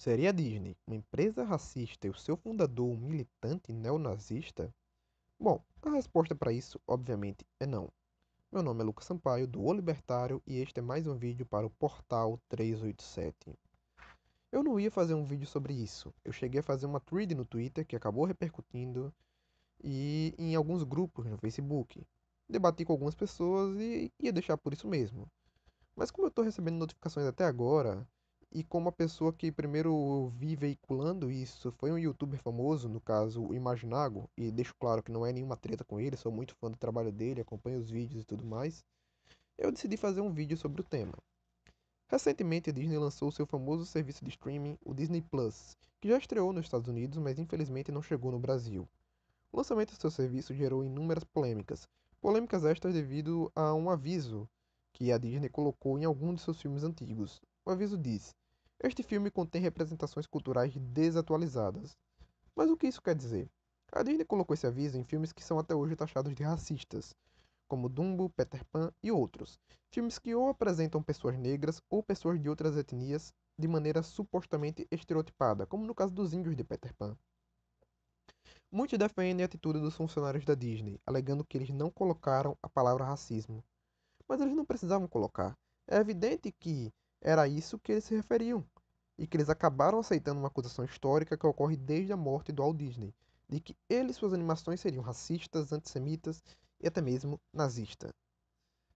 Seria a Disney uma empresa racista e o seu fundador um militante neonazista? Bom, a resposta para isso, obviamente, é não. Meu nome é Lucas Sampaio, do O Libertário, e este é mais um vídeo para o Portal 387. Eu não ia fazer um vídeo sobre isso. Eu cheguei a fazer uma thread no Twitter que acabou repercutindo e em alguns grupos no Facebook. Debati com algumas pessoas e ia deixar por isso mesmo. Mas como eu estou recebendo notificações até agora, e como a pessoa que primeiro vi veiculando isso foi um youtuber famoso, no caso o Imaginago, e deixo claro que não é nenhuma treta com ele, sou muito fã do trabalho dele, acompanho os vídeos e tudo mais, eu decidi fazer um vídeo sobre o tema. Recentemente a Disney lançou seu famoso serviço de streaming, o Disney Plus, que já estreou nos Estados Unidos, mas infelizmente não chegou no Brasil. O lançamento do seu serviço gerou inúmeras polêmicas, polêmicas estas devido a um aviso que a Disney colocou em algum de seus filmes antigos. O aviso diz: este filme contém representações culturais desatualizadas. Mas o que isso quer dizer? A Disney colocou esse aviso em filmes que são até hoje taxados de racistas, como Dumbo, Peter Pan e outros. Filmes que ou apresentam pessoas negras ou pessoas de outras etnias de maneira supostamente estereotipada, como no caso dos índios de Peter Pan. Muitos defendem a atitude dos funcionários da Disney, alegando que eles não colocaram a palavra racismo. Mas eles não precisavam colocar. É evidente que era isso que eles se referiam, e que eles acabaram aceitando uma acusação histórica que ocorre desde a morte do Walt Disney, de que ele e suas animações seriam racistas, antissemitas e até mesmo nazista.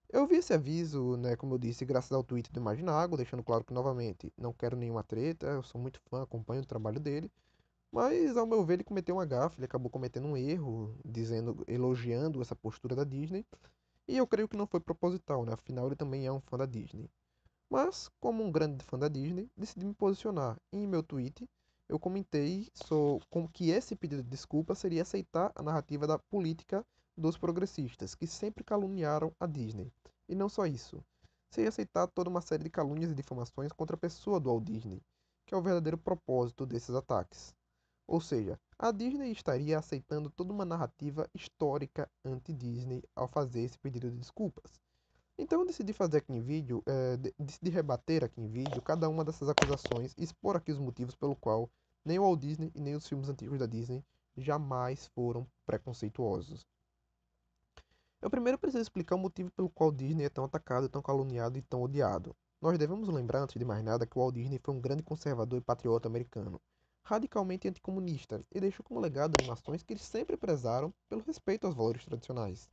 Eu vi esse aviso, né, como eu disse, graças ao tweet do Imaginago, deixando claro que, novamente, não quero nenhuma treta, eu sou muito fã, acompanho o trabalho dele, mas, ao meu ver, ele cometeu uma gafe, ele acabou cometendo um erro, dizendo, elogiando essa postura da Disney, e eu creio que não foi proposital, né, afinal ele também é um fã da Disney. Mas, como um grande fã da Disney, decidi me posicionar. E em meu tweet, eu comentei com que esse pedido de desculpa seria aceitar a narrativa da política dos progressistas, que sempre caluniaram a Disney. E não só isso. Seria aceitar toda uma série de calúnias e difamações contra a pessoa do Walt Disney, que é o verdadeiro propósito desses ataques. Ou seja, a Disney estaria aceitando toda uma narrativa histórica anti-Disney ao fazer esse pedido de desculpas. Então eu decidi fazer aqui em vídeo, é, decidi rebater aqui em vídeo cada uma dessas acusações e expor aqui os motivos pelo qual nem o Walt Disney e nem os filmes antigos da Disney jamais foram preconceituosos. Eu primeiro preciso explicar o motivo pelo qual Disney é tão atacado, tão caluniado e tão odiado. Nós devemos lembrar, antes de mais nada, que o Walt Disney foi um grande conservador e patriota americano, radicalmente anticomunista, e deixou como legado animações que eles sempre prezaram pelo respeito aos valores tradicionais.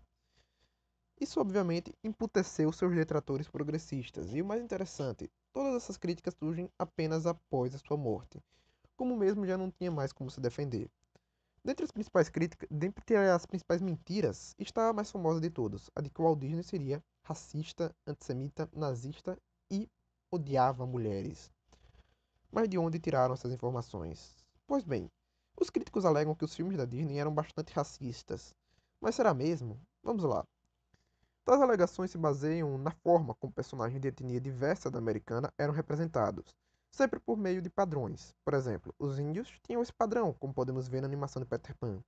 Isso obviamente emputeceu seus detratores progressistas, e o mais interessante, todas essas críticas surgem apenas após a sua morte, como mesmo já não tinha mais como se defender. Dentre as principais críticas, dentre as principais mentiras, está a mais famosa de todas, a de que o Walt Disney seria racista, antissemita, nazista e odiava mulheres. Mas de onde tiraram essas informações? Pois bem, os críticos alegam que os filmes da Disney eram bastante racistas. Mas será mesmo? Vamos lá. Tais alegações se baseiam na forma como personagens de etnia diversa da americana eram representados, sempre por meio de padrões. Por exemplo, os índios tinham esse padrão, como podemos ver na animação de Peter Pan.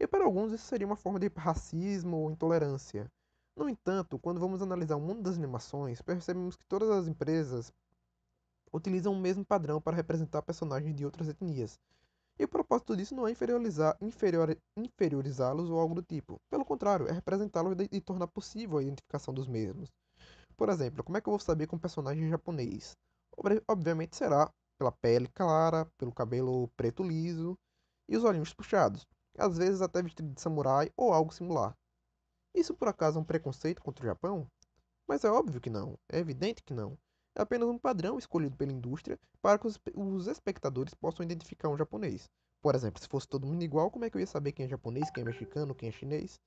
E para alguns isso seria uma forma de racismo ou intolerância. No entanto, quando vamos analisar o mundo das animações, percebemos que todas as empresas utilizam o mesmo padrão para representar personagens de outras etnias, e o propósito disso não é inferiorizar, inferior, inferiorizá-los ou algo do tipo. Pelo contrário, é representá-los e tornar possível a identificação dos mesmos. Por exemplo, como é que eu vou saber que um personagem é japonês? Obviamente será pela pele clara, pelo cabelo preto liso e os olhinhos puxados, às vezes até vestido de samurai ou algo similar. Isso por acaso é um preconceito contra o Japão? Mas é óbvio que não, é evidente que não é apenas um padrão escolhido pela indústria para que os, espectadores possam identificar um japonês. Por exemplo, se fosse todo mundo igual, como é que eu ia saber quem é japonês, quem é mexicano, quem é chinês?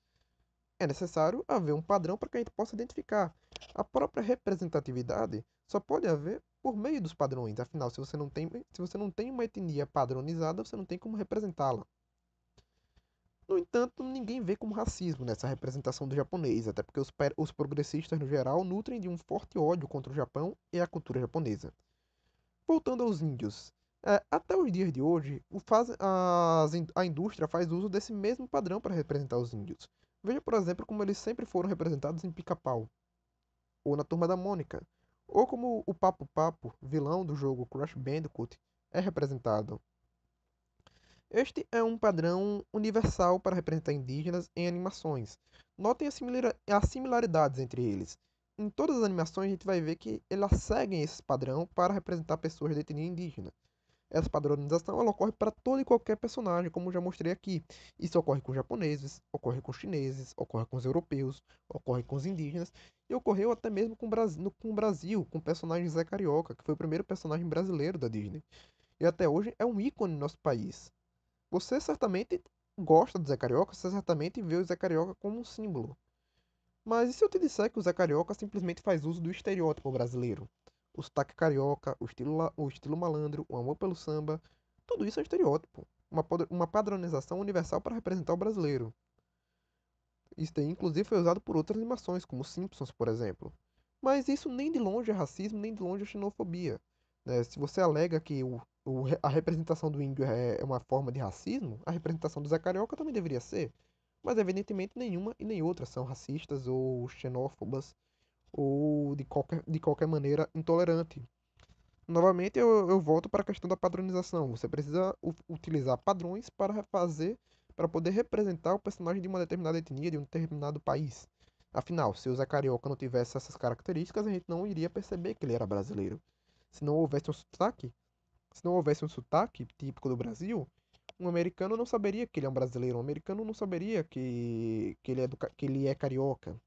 É necessário haver um padrão para que a gente possa identificar. A própria representatividade só pode haver por meio dos padrões. Afinal, se você não tem, se você não tem uma etnia padronizada, você não tem como representá-la. No entanto, ninguém vê como racismo nessa representação do japonês, até porque os, os, progressistas, no geral, nutrem de um forte ódio contra o Japão e a cultura japonesa. Voltando aos índios, é, até os dias de hoje, a indústria faz uso desse mesmo padrão para representar os índios. Veja, por exemplo, como eles sempre foram representados em Pica-Pau, ou na Turma da Mônica, ou como o Papo Papo, vilão do jogo Crash Bandicoot, é representado. Este é um padrão universal para representar indígenas em animações. Notem as similaridades entre eles. Em todas as animações a gente vai ver que elas seguem esse padrão para representar pessoas de etnia indígena. Essa padronização ela ocorre para todo e qualquer personagem, como já mostrei aqui. Isso ocorre com os japoneses, ocorre com os chineses, ocorre com os europeus, ocorre com os indígenas e ocorreu até mesmo com o Brasil, com, o Brasil, com o personagem Zé Carioca, que foi o primeiro personagem brasileiro da Disney. E até hoje é um ícone no nosso país. Você certamente gosta do Zé Carioca, você certamente vê o Zé Carioca como um símbolo. Mas e se eu te disser que o Zé Carioca simplesmente faz uso do estereótipo brasileiro? o sotaque carioca, o estilo, o estilo malandro, o amor pelo samba, tudo isso é estereótipo, uma, uma padronização universal para representar o brasileiro. Isso inclusive, foi usado por outras animações, como Simpsons, por exemplo. Mas isso nem de longe é racismo, nem de longe é xenofobia. Né? Se você alega que o, o, a representação do índio é, é uma forma de racismo, a representação do Zé Carioca também deveria ser. Mas, evidentemente, nenhuma e nem outra são racistas ou xenófobas ou de qualquer, de qualquer maneira intolerante. Novamente, eu, eu volto para a questão da padronização. Você precisa utilizar padrões para fazer, para poder representar o personagem de uma determinada etnia, de um determinado país. Afinal, se o Zé Carioca não tivesse essas características, a gente não iria perceber que ele era brasileiro. Se não houvesse um sotaque, se não houvesse um sotaque típico do Brasil, um americano não saberia que ele é um brasileiro, um americano não saberia que, que, ele, é do, que ele é carioca.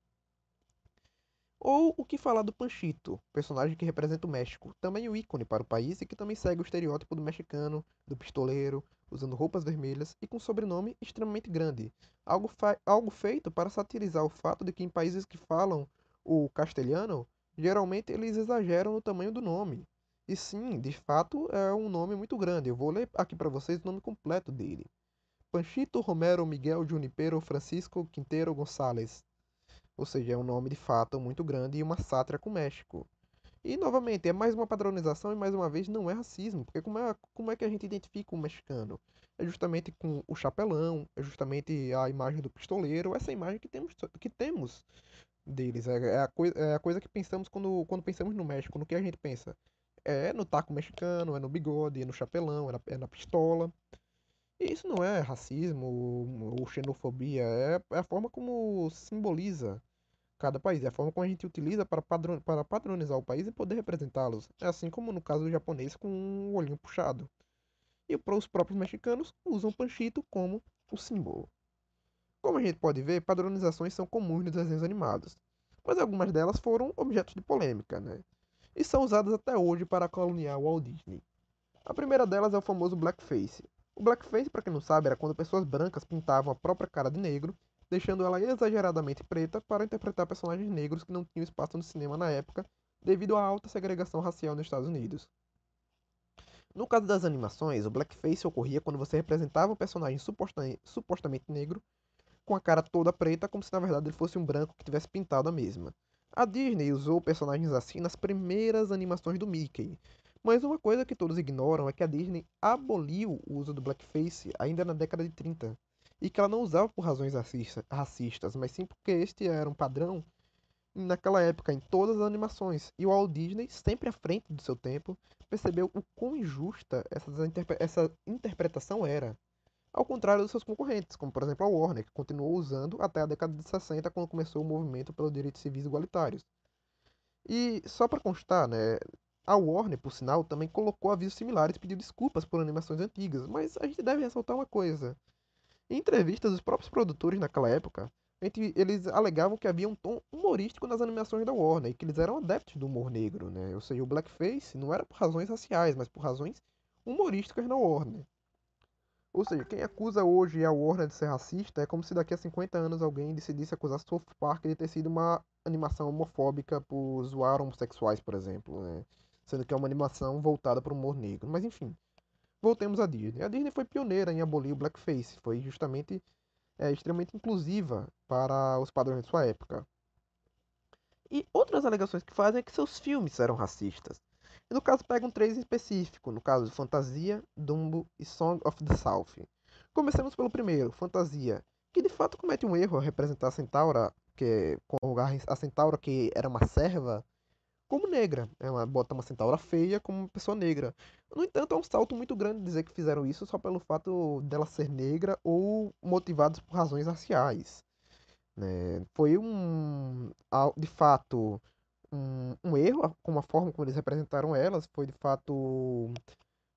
Ou o que falar do Panchito, personagem que representa o México, também o ícone para o país e que também segue o estereótipo do mexicano, do pistoleiro, usando roupas vermelhas e com sobrenome extremamente grande, algo, algo feito para satirizar o fato de que em países que falam o castelhano, geralmente eles exageram no tamanho do nome. E sim, de fato é um nome muito grande. Eu vou ler aqui para vocês o nome completo dele. Panchito Romero Miguel Junipero Francisco Quinteiro Gonçalves, ou seja, é um nome de fato muito grande e uma sátira com o México. E novamente, é mais uma padronização e mais uma vez não é racismo, porque como é, como é que a gente identifica um mexicano? É justamente com o chapelão, é justamente a imagem do pistoleiro, essa imagem que temos, que temos deles. É, é, a, é a coisa que pensamos quando, quando pensamos no México, no que a gente pensa. É no taco mexicano, é no bigode, é no chapelão, é na, é na pistola. E isso não é racismo ou xenofobia, é, é a forma como simboliza cada país. É a forma como a gente utiliza para, padron, para padronizar o país e poder representá-los. É assim como no caso do japonês com um olhinho puxado. E os próprios mexicanos usam o panchito como o símbolo. Como a gente pode ver, padronizações são comuns nos desenhos animados, mas algumas delas foram objetos de polêmica, né? E são usadas até hoje para caluniar o Walt Disney. A primeira delas é o famoso blackface. O blackface, para quem não sabe, era quando pessoas brancas pintavam a própria cara de negro deixando ela exageradamente preta para interpretar personagens negros que não tinham espaço no cinema na época, devido à alta segregação racial nos Estados Unidos. No caso das animações, o blackface ocorria quando você representava um personagem supostamente negro com a cara toda preta, como se na verdade ele fosse um branco que tivesse pintado a mesma. A Disney usou personagens assim nas primeiras animações do Mickey, mas uma coisa que todos ignoram é que a Disney aboliu o uso do blackface ainda na década de 30 e que ela não usava por razões racistas, mas sim porque este era um padrão naquela época em todas as animações. E o Walt Disney, sempre à frente do seu tempo, percebeu o quão injusta essa, essa interpretação era. Ao contrário dos seus concorrentes, como por exemplo a Warner, que continuou usando até a década de 60, quando começou o movimento pelos direitos civis igualitários. E só para constar, né, a Warner, por sinal, também colocou avisos similares e pediu desculpas por animações antigas, mas a gente deve ressaltar uma coisa. Em entrevistas, os próprios produtores naquela época, eles alegavam que havia um tom humorístico nas animações da Warner e que eles eram adeptos do humor negro, né? Ou seja, o blackface não era por razões raciais, mas por razões humorísticas na Warner. Ou seja, quem acusa hoje a Warner de ser racista é como se daqui a 50 anos alguém decidisse acusar South Park de ter sido uma animação homofóbica por zoar homossexuais, por exemplo, né? Sendo que é uma animação voltada para o humor negro. Mas enfim, voltemos à Disney. A Disney foi pioneira em abolir o blackface, foi justamente é, extremamente inclusiva para os padrões de sua época. E outras alegações que fazem é que seus filmes eram racistas. E no caso pegam três em específico, no caso Fantasia, Dumbo e Song of the South. Comecemos pelo primeiro, Fantasia, que de fato comete um erro ao representar a Centaura, que a Centaura que era uma serva, como negra. Ela bota uma centaura feia como uma pessoa negra. No entanto, é um salto muito grande dizer que fizeram isso só pelo fato dela ser negra ou motivados por razões raciais. Né? Foi um, de fato, um, um erro com a forma como eles representaram elas. Foi de fato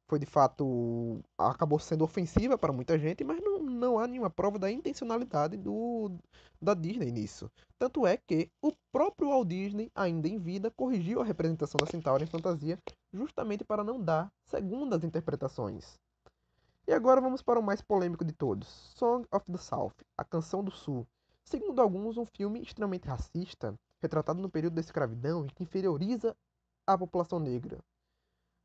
foi de fato acabou sendo ofensiva para muita gente, mas não, não há nenhuma prova da intencionalidade do, da Disney nisso. Tanto é que o próprio Walt Disney, ainda em vida, corrigiu a representação da Centaura em fantasia justamente para não dar segundas interpretações. E agora vamos para o mais polêmico de todos: Song of the South, a Canção do Sul. Segundo alguns, um filme extremamente racista, retratado no período da escravidão e que inferioriza a população negra.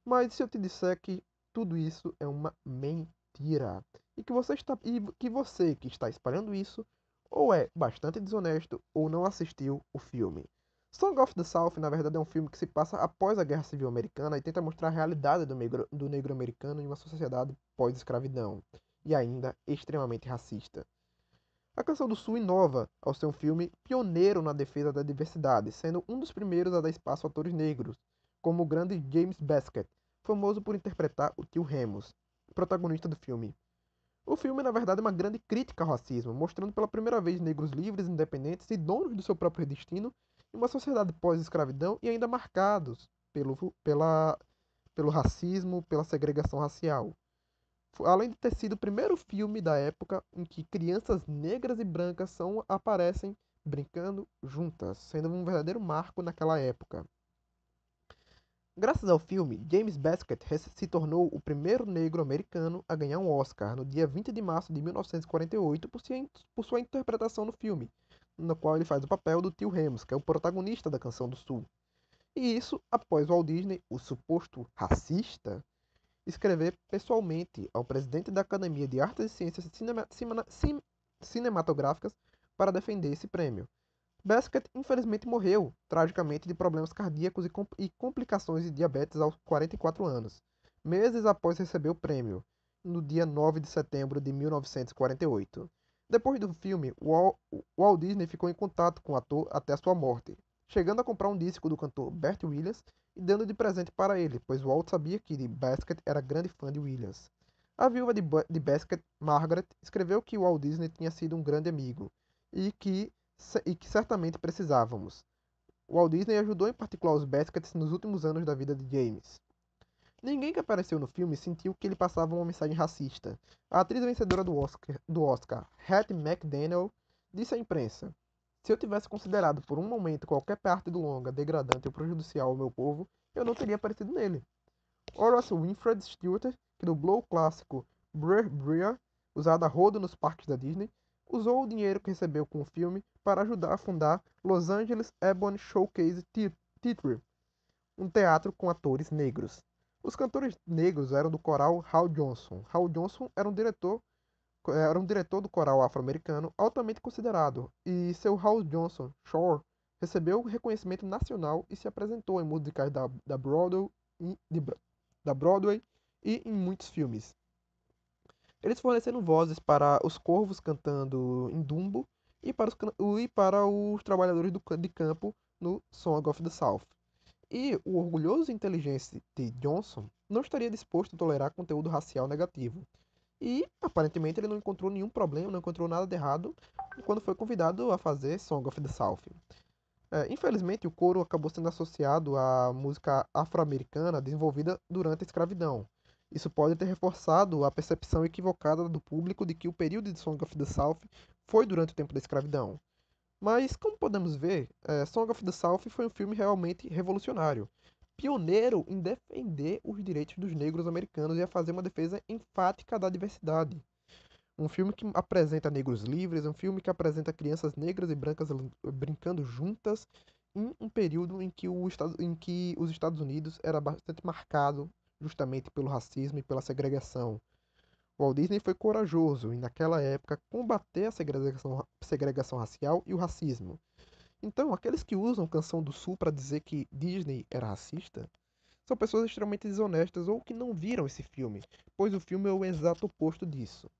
Mas se eu te disser que tudo isso é uma mentira. E que você está e que você que está espalhando isso ou é bastante desonesto ou não assistiu o filme. Song of the South, na verdade, é um filme que se passa após a Guerra Civil Americana e tenta mostrar a realidade do negro, do negro americano em uma sociedade pós-escravidão, e ainda extremamente racista. A Canção do Sul inova ao ser um filme pioneiro na defesa da diversidade, sendo um dos primeiros a dar espaço a atores negros, como o grande James Baskett, famoso por interpretar o tio Remus, protagonista do filme. O filme, na verdade, é uma grande crítica ao racismo, mostrando pela primeira vez negros livres, independentes e donos do seu próprio destino em uma sociedade pós-escravidão e ainda marcados pelo, pela, pelo racismo, pela segregação racial. Além de ter sido o primeiro filme da época em que crianças negras e brancas são, aparecem brincando juntas, sendo um verdadeiro marco naquela época. Graças ao filme, James Baskett se tornou o primeiro negro americano a ganhar um Oscar no dia 20 de março de 1948 por sua interpretação no filme, no qual ele faz o papel do tio Remus, que é o protagonista da Canção do Sul. E isso após Walt Disney, o suposto racista, escrever pessoalmente ao presidente da Academia de Artes e Ciências Cinema Cinematográficas para defender esse prêmio. Baskett infelizmente morreu, tragicamente, de problemas cardíacos e, compl e complicações de diabetes aos 44 anos, meses após receber o prêmio, no dia 9 de setembro de 1948. Depois do filme, Walt Disney ficou em contato com o ator até sua morte, chegando a comprar um disco do cantor Bert Williams e dando de presente para ele, pois Walt sabia que Baskett era grande fã de Williams. A viúva de, de Baskett, Margaret, escreveu que Walt Disney tinha sido um grande amigo e que e que certamente precisávamos. Walt Disney ajudou em particular os Baskets nos últimos anos da vida de James. Ninguém que apareceu no filme sentiu que ele passava uma mensagem racista. A atriz vencedora do Oscar, do Oscar Hattie McDaniel, disse à imprensa: Se eu tivesse considerado por um momento qualquer parte do longa degradante ou prejudicial ao meu povo, eu não teria aparecido nele. Horace Winfred Stewart, que dublou o clássico Breer, usado a rodo nos parques da Disney, usou o dinheiro que recebeu com o filme para ajudar a fundar Los Angeles Ebony Showcase Theatre, um teatro com atores negros. Os cantores negros eram do coral Hal Johnson. Hal Johnson era um diretor era um diretor do coral afro-americano altamente considerado, e seu Hal Johnson Shore recebeu reconhecimento nacional e se apresentou em musicais da, da, Broadway, de, da Broadway e em muitos filmes. Eles forneceram vozes para os corvos cantando em Dumbo e para os, e para os trabalhadores do, de campo no Song of the South. E o orgulhoso e inteligente T. Johnson não estaria disposto a tolerar conteúdo racial negativo. E aparentemente ele não encontrou nenhum problema, não encontrou nada de errado quando foi convidado a fazer Song of the South. É, infelizmente, o coro acabou sendo associado à música afro-americana desenvolvida durante a escravidão, isso pode ter reforçado a percepção equivocada do público de que o período de Song of the South foi durante o tempo da escravidão. Mas, como podemos ver, é, Song of the South foi um filme realmente revolucionário, pioneiro em defender os direitos dos negros americanos e a fazer uma defesa enfática da diversidade. Um filme que apresenta negros livres, um filme que apresenta crianças negras e brancas brincando juntas em um período em que, o, em que os Estados Unidos era bastante marcado justamente pelo racismo e pela segregação. Walt Disney foi corajoso em, naquela época, combater a segregação, segregação racial e o racismo. Então, aqueles que usam Canção do Sul para dizer que Disney era racista são pessoas extremamente desonestas ou que não viram esse filme, pois o filme é o exato oposto disso.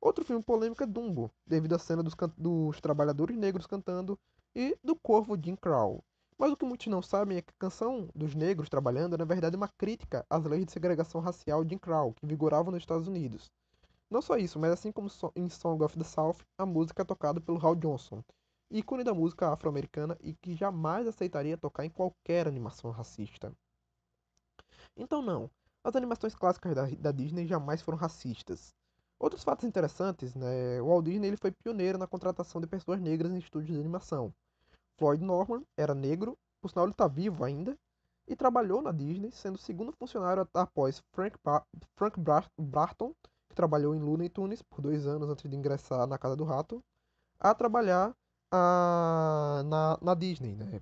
Outro filme polêmico é Dumbo, devido à cena dos, dos trabalhadores negros cantando e do corvo Jim Crow. Mas o que muitos não sabem é que a canção dos negros trabalhando é na verdade uma crítica às leis de segregação racial de Jim Crow que vigoravam nos Estados Unidos. Não só isso, mas assim como em Song of the South, a música é tocada pelo Hal Johnson, ícone da música afro-americana e que jamais aceitaria tocar em qualquer animação racista. Então não, as animações clássicas da, da Disney jamais foram racistas. Outros fatos interessantes, né? O Walt Disney ele foi pioneiro na contratação de pessoas negras em estúdios de animação. Floyd Norman era negro, por sinal ele está vivo ainda, e trabalhou na Disney, sendo o segundo funcionário após Frank, ba Frank Barton, que trabalhou em Looney Tunes por dois anos antes de ingressar na Casa do Rato, a trabalhar a, na, na Disney. Né?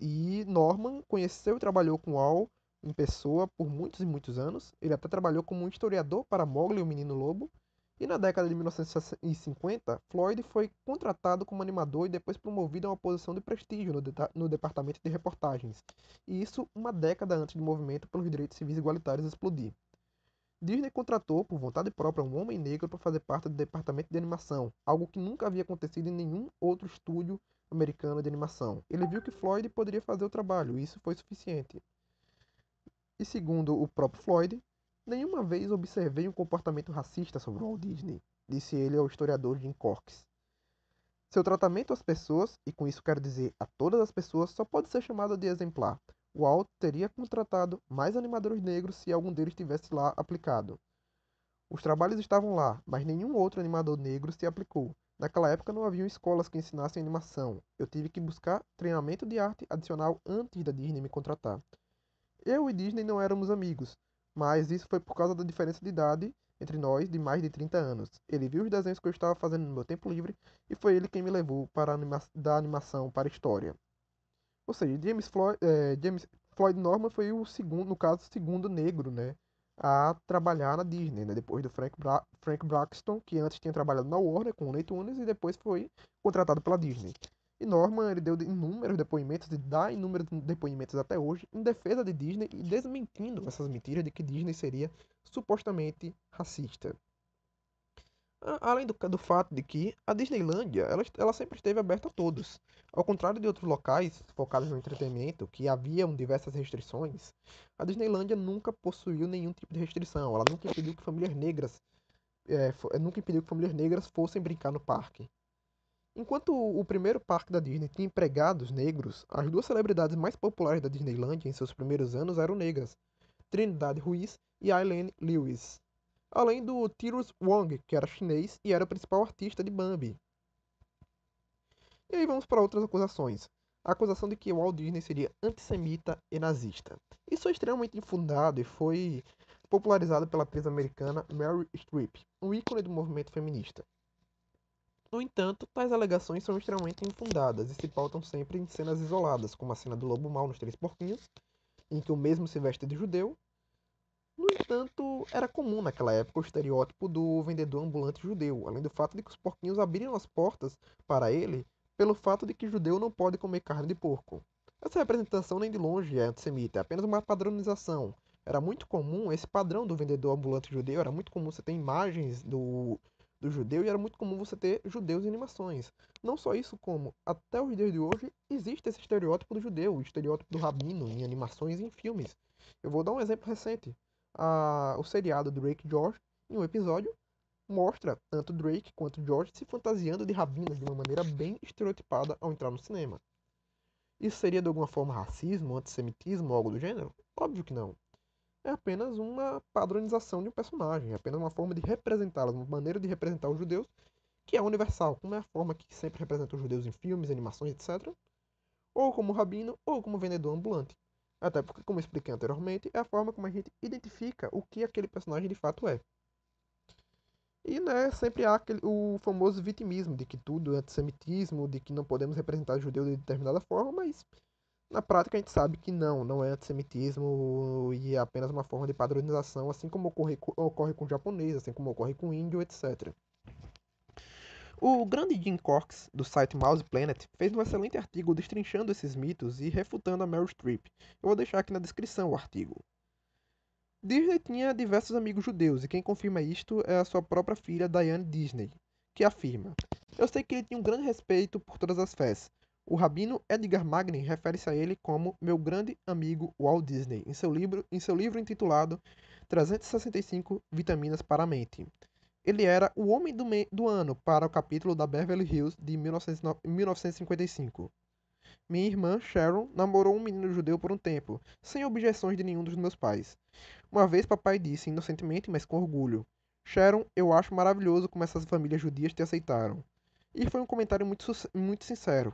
E Norman conheceu e trabalhou com Al em pessoa por muitos e muitos anos. Ele até trabalhou como um historiador para Mowgli e o Menino Lobo, e na década de 1950, Floyd foi contratado como animador e depois promovido a uma posição de prestígio no, de no departamento de reportagens, e isso uma década antes do movimento pelos direitos civis igualitários explodir. Disney contratou, por vontade própria, um homem negro para fazer parte do departamento de animação, algo que nunca havia acontecido em nenhum outro estúdio americano de animação. Ele viu que Floyd poderia fazer o trabalho, e isso foi suficiente. E segundo o próprio Floyd, Nenhuma vez observei um comportamento racista sobre Walt Disney, disse ele ao historiador Jim Corks. Seu tratamento às pessoas, e com isso quero dizer a todas as pessoas, só pode ser chamado de exemplar. Walt teria contratado mais animadores negros se algum deles tivesse lá aplicado. Os trabalhos estavam lá, mas nenhum outro animador negro se aplicou. Naquela época não haviam escolas que ensinassem animação. Eu tive que buscar treinamento de arte adicional antes da Disney me contratar. Eu e Disney não éramos amigos, mas isso foi por causa da diferença de idade entre nós de mais de 30 anos. Ele viu os desenhos que eu estava fazendo no meu tempo livre e foi ele quem me levou para anima da animação para a história. Ou seja, James Floyd, é, James Floyd Norman foi o segundo, no caso, segundo negro, né, a trabalhar na Disney, né, depois do Frank, Bra Frank Braxton, que antes tinha trabalhado na Warner com o Looney Tunes e depois foi contratado pela Disney. E Norman ele deu inúmeros depoimentos, e dá inúmeros depoimentos até hoje, em defesa de Disney e desmentindo essas mentiras de que Disney seria supostamente racista. Além do, do fato de que a Disneylândia ela, ela sempre esteve aberta a todos. Ao contrário de outros locais focados no entretenimento, que haviam diversas restrições, a Disneylândia nunca possuiu nenhum tipo de restrição. Ela nunca impediu que famílias negras é, nunca impediu que famílias negras fossem brincar no parque. Enquanto o primeiro parque da Disney tinha empregados negros, as duas celebridades mais populares da Disneyland em seus primeiros anos eram negras, Trinidad Ruiz e Aileen Lewis. Além do Tirus Wong, que era chinês e era o principal artista de Bambi. E aí vamos para outras acusações. A acusação de que Walt Disney seria antissemita e nazista. Isso é extremamente infundado e foi popularizado pela atriz americana Mary Streep, um ícone do movimento feminista. No entanto, tais alegações são extremamente infundadas e se pautam sempre em cenas isoladas, como a cena do lobo mau nos Três Porquinhos, em que o mesmo se veste de judeu. No entanto, era comum naquela época o estereótipo do vendedor ambulante judeu, além do fato de que os porquinhos abriram as portas para ele pelo fato de que judeu não pode comer carne de porco. Essa representação nem de longe é antissemita, é apenas uma padronização. Era muito comum esse padrão do vendedor ambulante judeu, era muito comum você ter imagens do do judeu e era muito comum você ter judeus em animações. Não só isso, como até os dias de hoje existe esse estereótipo do judeu, o estereótipo do rabino em animações e em filmes. Eu vou dar um exemplo recente. A, o seriado Drake George, em um episódio, mostra tanto Drake quanto George se fantasiando de rabinos de uma maneira bem estereotipada ao entrar no cinema. Isso seria de alguma forma racismo, antissemitismo algo do gênero? Óbvio que não é apenas uma padronização de um personagem, é apenas uma forma de representá-los, uma maneira de representar os judeus que é universal, como é a forma que sempre representa os judeus em filmes, animações, etc. Ou como rabino, ou como vendedor ambulante. Até porque, como expliquei anteriormente, é a forma como a gente identifica o que aquele personagem de fato é. E né, sempre há aquele, o famoso vitimismo de que tudo é antissemitismo, de que não podemos representar judeus de determinada forma, mas na prática, a gente sabe que não, não é antissemitismo e é apenas uma forma de padronização, assim como ocorre, ocorre com o japonês, assim como ocorre com o índio, etc. O grande Jim Corks, do site Mouse Planet, fez um excelente artigo destrinchando esses mitos e refutando a Meryl Streep. Eu vou deixar aqui na descrição o artigo. Disney tinha diversos amigos judeus, e quem confirma isto é a sua própria filha Diane Disney, que afirma: Eu sei que ele tinha um grande respeito por todas as fés, O rabino Edgar Magnin refere-se a ele como meu grande amigo Walt Disney, em seu livro, em seu livro intitulado 365 Vitaminas para a Mente. Ele era o homem do, do ano para o capítulo da Beverly Hills de 1955. Minha irmã, Sharon, namorou um menino judeu por um tempo, sem objeções de nenhum dos meus pais. Uma vez papai disse, inocentemente, mas com orgulho: Sharon, eu acho maravilhoso como essas famílias judias te aceitaram. E foi um comentário muito, muito sincero.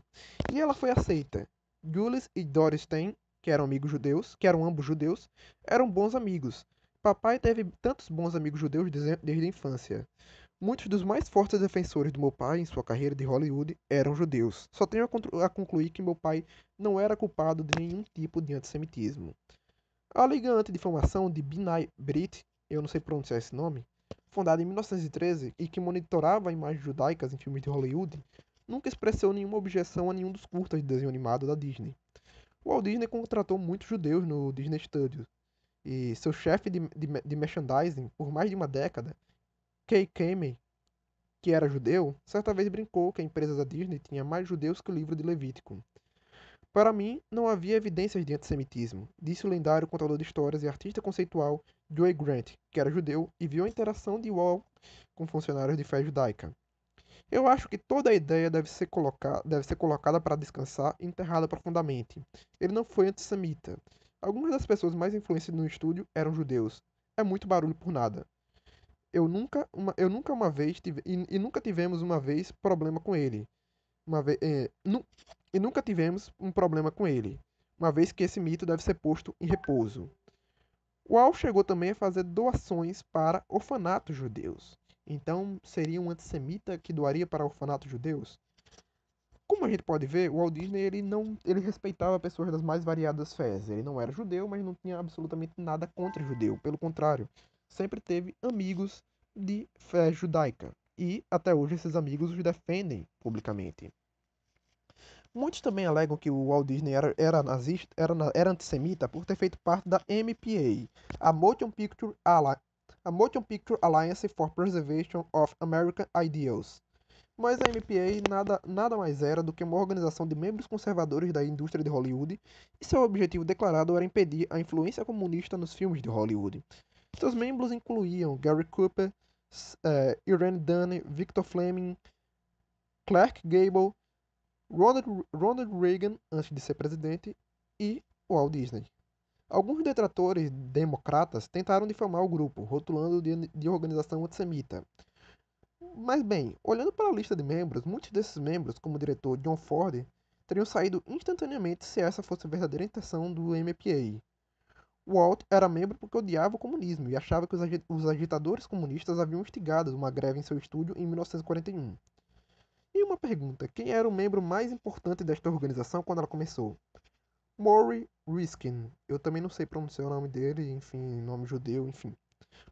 E ela foi aceita. Jules e Doris Stein, que eram amigos judeus, que eram ambos judeus, eram bons amigos. Papai teve tantos bons amigos judeus desde a infância. Muitos dos mais fortes defensores do meu pai em sua carreira de Hollywood eram judeus. Só tenho a concluir que meu pai não era culpado de nenhum tipo de antissemitismo. A Liga Antidifamação de Binai Brit, eu não sei pronunciar esse nome, fundada em 1913 e que monitorava imagens judaicas em filmes de Hollywood, nunca expressou nenhuma objeção a nenhum dos curtas de desenho animado da Disney. O Walt Disney contratou muitos judeus no Disney Studios, e seu chefe de, de, de merchandising por mais de uma década, Kay Kamey, que era judeu, certa vez brincou que a empresa da Disney tinha mais judeus que o livro de Levítico. Para mim, não havia evidências de antissemitismo, disse o lendário contador de histórias e artista conceitual Joey Grant, que era judeu e viu a interação de Wall com funcionários de fé judaica. Eu acho que toda a ideia deve ser, colocar, deve ser colocada para descansar e enterrada profundamente. Ele não foi antissemita. Algumas das pessoas mais influentes no estúdio eram judeus. É muito barulho por nada. Eu nunca uma, eu nunca uma vez tive, e, e nunca tivemos uma vez problema com ele. Uma vez, é, nu, e nunca tivemos um problema com ele, uma vez que esse mito deve ser posto em repouso. Wall chegou também a fazer doações para orfanatos judeus. Então, seria um antissemita que doaria para orfanatos judeus? Como a gente pode ver, o Walt Disney ele não, ele respeitava pessoas das mais variadas fés. Ele não era judeu, mas não tinha absolutamente nada contra judeu. Pelo contrário, sempre teve amigos de fé judaica. E até hoje esses amigos os defendem publicamente. Muitos também alegam que o Walt Disney era, era nazista, era, era antissemita por ter feito parte da MPA, a Motion Picture, Alli a Motion Picture Alliance for Preservation of American Ideals. Mas a MPA nada, nada mais era do que uma organização de membros conservadores da indústria de Hollywood, e seu objetivo declarado era impedir a influência comunista nos filmes de Hollywood. Seus membros incluíam Gary Cooper, uh, Irene Dunne, Victor Fleming, Clark Gable, Ronald, Ronald Reagan antes de ser presidente e Walt Disney. Alguns detratores democratas tentaram difamar o grupo, rotulando de, de organização antissemita. Mas bem, olhando para a lista de membros, muitos desses membros, como o diretor John Ford, teriam saído instantaneamente se essa fosse a verdadeira intenção do MPA. Walt era membro porque odiava o comunismo e achava que os agitadores comunistas haviam instigado uma greve em seu estúdio em 1941. E uma pergunta: quem era o membro mais importante desta organização quando ela começou? Maury Riskin. Eu também não sei pronunciar o nome dele, enfim, nome judeu, enfim.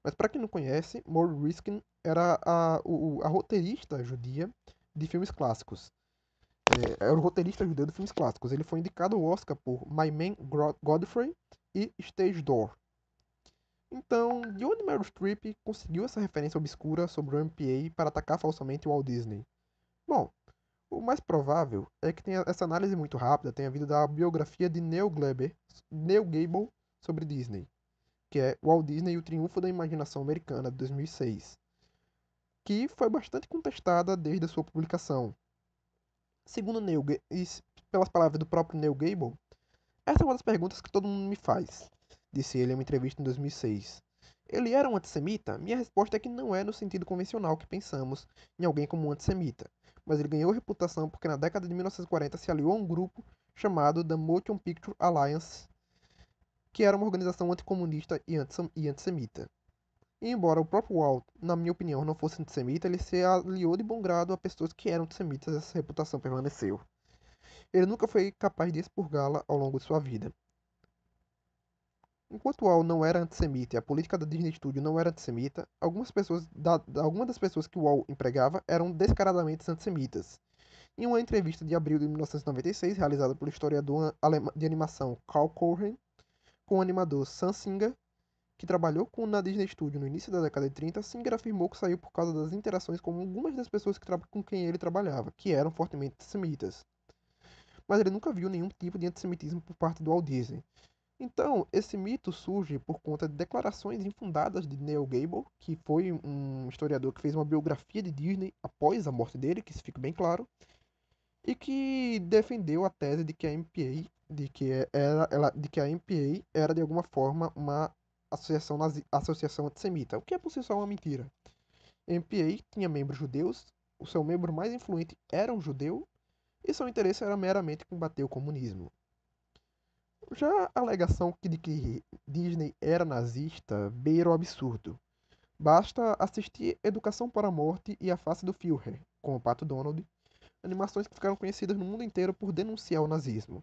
Mas para quem não conhece, Maury Riskin era a, o, a roteirista judia de filmes clássicos. É, era o roteirista judeu de filmes clássicos. Ele foi indicado ao Oscar por My Man Godfrey e Stage Door. Então, de onde Meryl Streep conseguiu essa referência obscura sobre o MPA para atacar falsamente o Walt Disney? Bom, o mais provável é que tenha, essa análise muito rápida tenha vindo da biografia de Neil Gleber, Neil Gable sobre Disney, que é Walt Disney e o Triunfo da Imaginação Americana, de 2006, que foi bastante contestada desde a sua publicação. Segundo Neil, e pelas palavras do próprio Neil Gable, essa é uma das perguntas que todo mundo me faz, disse ele em uma entrevista em 2006. Ele era um antissemita? Minha resposta é que não é no sentido convencional que pensamos em alguém como um antissemita mas ele ganhou reputação porque na década de 1940 se aliou a um grupo chamado The Motion Picture Alliance, que era uma organização anticomunista e antissemita. E embora o próprio Walt, na minha opinião, não fosse antissemita, ele se aliou de bom grado a pessoas que eram antissemitas e essa reputação permaneceu. Ele nunca foi capaz de expurgá-la ao longo de sua vida. Enquanto o Al não era antissemita e a política da Disney Studio não era antissemita, algumas pessoas da, algumas das pessoas que o Al empregava eram descaradamente antissemitas. Em uma entrevista de abril de 1996, realizada pelo historiador de animação Carl Cohen, com o animador Sam Singer, que trabalhou com na Disney Studio no início da década de 30, Singer afirmou que saiu por causa das interações com algumas das pessoas que com quem ele trabalhava, que eram fortemente antissemitas. mas ele nunca viu nenhum tipo de antissemitismo por parte do Walt Disney. Então, esse mito surge por conta de declarações infundadas de Neil Gaiman, que foi um historiador que fez uma biografia de Disney após a morte dele, que isso fica bem claro, e que defendeu a tese de que a MPA, de que era, ela, de que a MPA era de alguma forma uma associação, nazi, associação antissemita, o que é por si só uma mentira. A MPA tinha membros judeus, o seu membro mais influente era um judeu, e seu interesse era meramente combater o comunismo. Já a alegação de que Disney era nazista beira o absurdo. Basta assistir Educação para a Morte e A Face do Führer, com o Pato Donald, animações que ficaram conhecidas no mundo inteiro por denunciar o nazismo.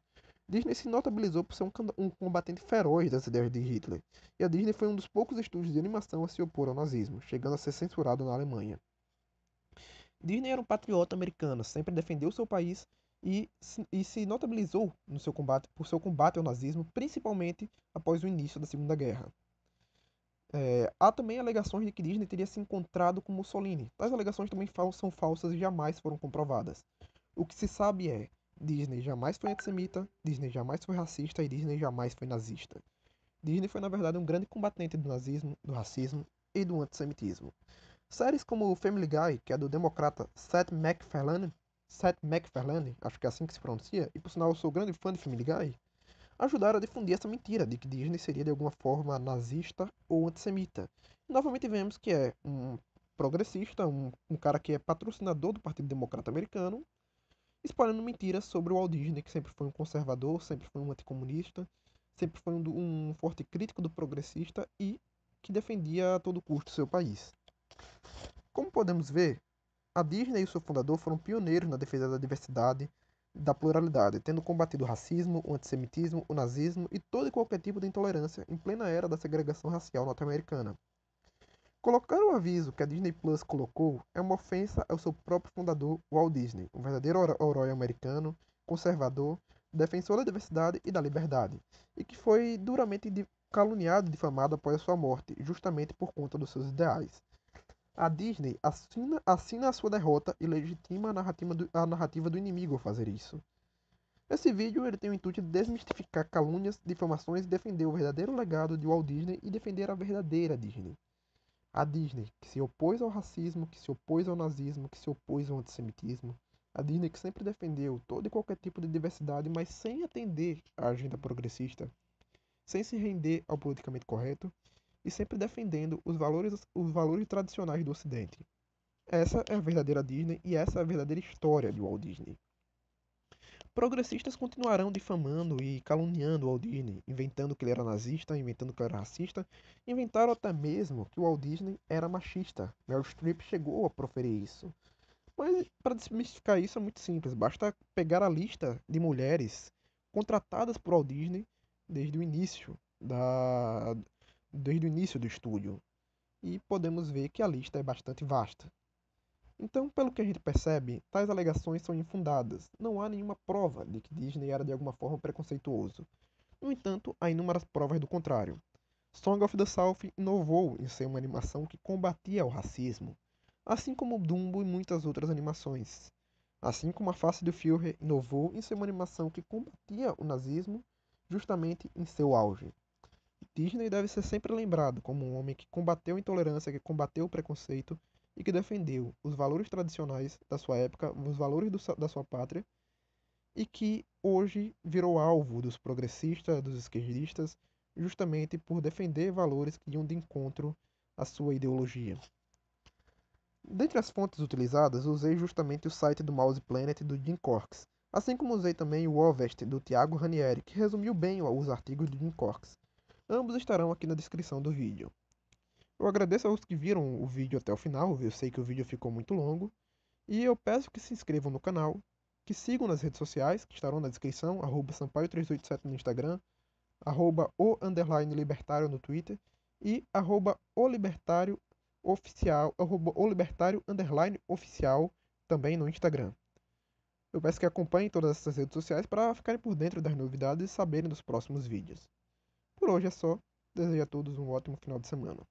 Disney se notabilizou por ser um, um combatente feroz das ideias de Hitler, e a Disney foi um dos poucos estúdios de animação a se opor ao nazismo, chegando a ser censurado na Alemanha. Disney era um patriota americano, sempre defendeu seu país e, e se notabilizou no seu combate, por seu combate ao nazismo, principalmente após o início da Segunda Guerra. É, há também alegações de que Disney teria se encontrado com Mussolini. Tais alegações também são falsas e jamais foram comprovadas. O que se sabe é Disney jamais foi antissemita, Disney jamais foi racista e Disney jamais foi nazista. Disney foi, na verdade, um grande combatente do nazismo, do racismo e do antissemitismo. Séries como Family Guy, que é do democrata Seth MacFarlane, Seth MacFarlane, acho que é assim que se pronuncia, e por sinal eu sou grande fã de Family Guy, ajudaram a difundir essa mentira de que Disney seria de alguma forma nazista ou antissemita. E novamente vemos que é um progressista, um, um cara que é patrocinador do Partido Democrata Americano, espalhando mentiras sobre o Walt Disney, que sempre foi um conservador, sempre foi um anticomunista, sempre foi um, um forte crítico do progressista e que defendia a todo custo seu país. Como podemos ver, a Disney e seu fundador foram pioneiros na defesa da diversidade, da pluralidade, tendo combatido o racismo, o antissemitismo, o nazismo e todo e qualquer tipo de intolerância em plena era da segregação racial norte-americana. Colocar o aviso que a Disney Plus colocou é uma ofensa ao seu próprio fundador, Walt Disney, um verdadeiro herói americano, conservador, defensor da diversidade e da liberdade, e que foi duramente caluniado e difamado após a sua morte, justamente por conta dos seus ideais. A Disney assina, assina a sua derrota e legitima a narrativa, do, a narrativa do inimigo ao fazer isso. Esse vídeo ele tem o intuito de desmistificar calúnias, difamações defender o verdadeiro legado de Walt Disney e defender a verdadeira Disney. A Disney, que se opôs ao racismo, que se opôs ao nazismo, que se opôs ao antissemitismo. A Disney que sempre defendeu todo e qualquer tipo de diversidade, mas sem atender à agenda progressista, sem se render ao politicamente correto e sempre defendendo os valores, os valores tradicionais do Ocidente. Essa é a verdadeira Disney e essa é a verdadeira história de Walt Disney. Progressistas continuarão difamando e caluniando Walt Disney, inventando que ele era nazista, inventando que ele era racista, inventaram até mesmo que o Walt Disney era machista. Meryl Streep chegou a proferir isso. Mas para desmistificar isso é muito simples, basta pegar a lista de mulheres contratadas por Walt Disney desde o início da, desde o início do estúdio, e podemos ver que a lista é bastante vasta. Então, pelo que a gente percebe, tais alegações são infundadas. Não há nenhuma prova de que Disney era de alguma forma preconceituoso. No entanto, há inúmeras provas do contrário. Song of the South inovou em ser uma animação que combatia o racismo, assim como Dumbo e muitas outras animações. Assim como a face do Führer inovou em ser uma animação que combatia o nazismo justamente em seu auge. Disney deve ser sempre lembrado como um homem que combateu a intolerância, que combateu o preconceito e que defendeu os valores tradicionais da sua época, os valores do, da sua pátria, e que hoje virou alvo dos progressistas, dos esquerdistas, justamente por defender valores que iam de encontro à sua ideologia. Dentre as fontes utilizadas, usei justamente o site do Mouse Planet do Jim Corks, assim como usei também o Ovest do Tiago Ranieri, que resumiu bem os artigos do Jim Corks. Ambos estarão aqui na descrição do vídeo. Eu agradeço aos que viram o vídeo até o final, eu sei que o vídeo ficou muito longo, e eu peço que se inscrevam no canal, que sigam nas redes sociais, que estarão na descrição, arroba sampaio387 no Instagram, arroba o underline libertário no Twitter, e arroba o libertário oficial, arroba o libertário underline oficial também no Instagram. Eu peço que acompanhem todas essas redes sociais para ficarem por dentro das novidades e saberem dos próximos vídeos. Por hoje é só. Desejo a todos um ótimo final de semana.